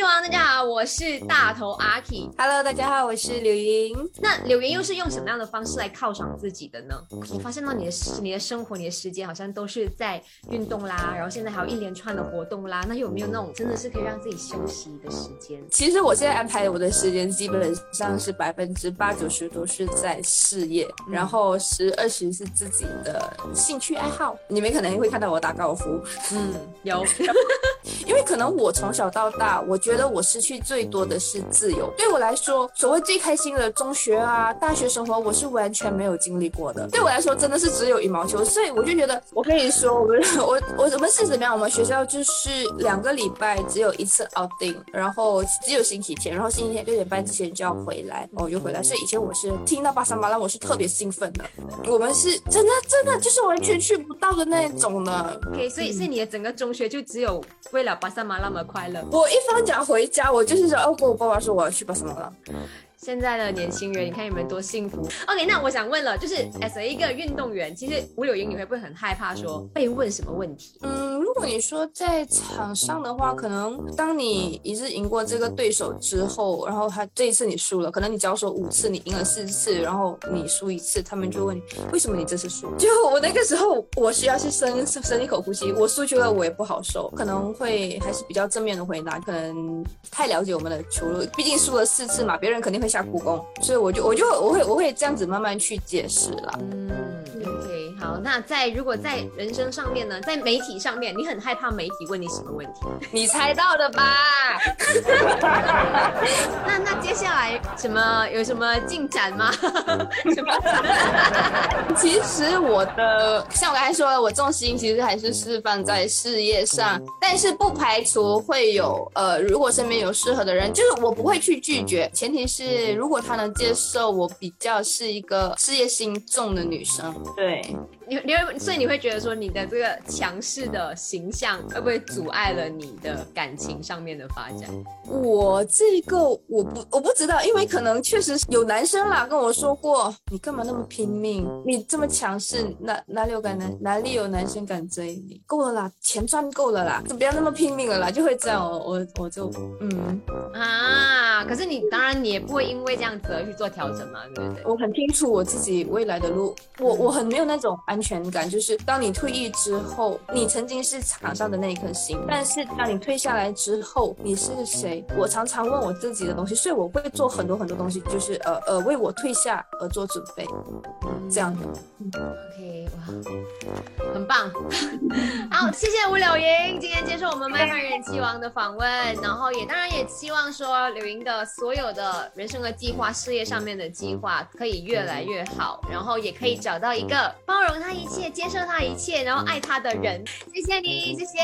气王，大家好，我是大头阿 K。Hello，大家好，我是柳莹。那柳莹又是用什么样的方式来犒赏自己的呢？我发现到你的你的生活、你的时间好像都是在运动啦，然后现在还有一连串的活动啦。那有没有那种真的是可以让自己休息的时间？其实我现在安排我的时间基本上是百分之八九十都是在事业，然后十二十是自己的兴趣爱好。你们可能会看到我打高尔夫，嗯，有，因为可能我从小到大，我觉得我失去最多的是自由。对我来说，所谓最开心的中学啊、大学生活，我是完全没有经历过的。对我来说，真的是只有羽毛球，所以我就觉得，我跟你说，我们我我我们是怎么样？我们学校就是两个礼拜只有一次 outing，然后只有星期天，然后星期天六点半之前就要回来，然后我就回来。所以以前我是听到巴沙马拉，我是特别兴奋的。我们是真的真的就是完全去不到的那种的。OK，所以所以你的整个中学就只有为了巴萨马那么快乐。我一放假回家，我就是说，哦，跟我爸爸说我要去巴沙马拉。现在的年轻人，你看你们多幸福。OK，那我想问了，就是 as 一个运动员，其实吴柳莹，你会不会很害怕说被问什么问题？果你说在场上的话，可能当你一次赢过这个对手之后，然后他这一次你输了，可能你只要说五次，你赢了四次，然后你输一次，他们就问你为什么你这次输？就我那个时候，我需要去深深一口呼吸，我输球了我也不好受，可能会还是比较正面的回答，可能太了解我们的球路，毕竟输了四次嘛，别人肯定会下苦功，所以我就我就我会我会这样子慢慢去解释了。嗯，OK，好，那在如果在人生上面呢，在媒体上面，你很害怕媒体问你什么问题？你猜到的吧？那那接下来什么有什么进展吗？什么？其实我的像我刚才说的，我重心其实还是释放在事业上，但是不排除会有呃，如果身边有适合的人，就是我不会去拒绝，前提是如果他能接受我比较是一个事业心重的女生。对，你你会，所以你会觉得说你的这个强势的形象会不会阻碍了你的感情上面的发展？我这个我不我不知道，因为可能确实有男生啦跟我说过，你干嘛那么拼命？你这么强势，哪哪里有敢男哪里有男生敢追你？够了啦，钱赚够了啦，就不要那么拼命了啦，就会这样。我我我就嗯，啊，可是你当然你也不会因为这样子而去做调整嘛，对不对？我很清楚我自己未来的路，我我很没有那种安全感，就是当你退役之后，你曾经是场上的那一颗星，但是当你退下来之后，你是谁？我常常问我自己的东西，所以我会做很多很多东西，就是呃呃为我退下而做准备，这样的。OK，哇，很棒！好，谢谢吴柳莹今天接受我们麦饭人气王的访问，然后也当然也希望说柳莹的所有的人生的计划、事业上面的计划可以越来越好，然后也可以找到一个包容她一切、接受她一切，然后爱她的人。谢谢你，谢谢。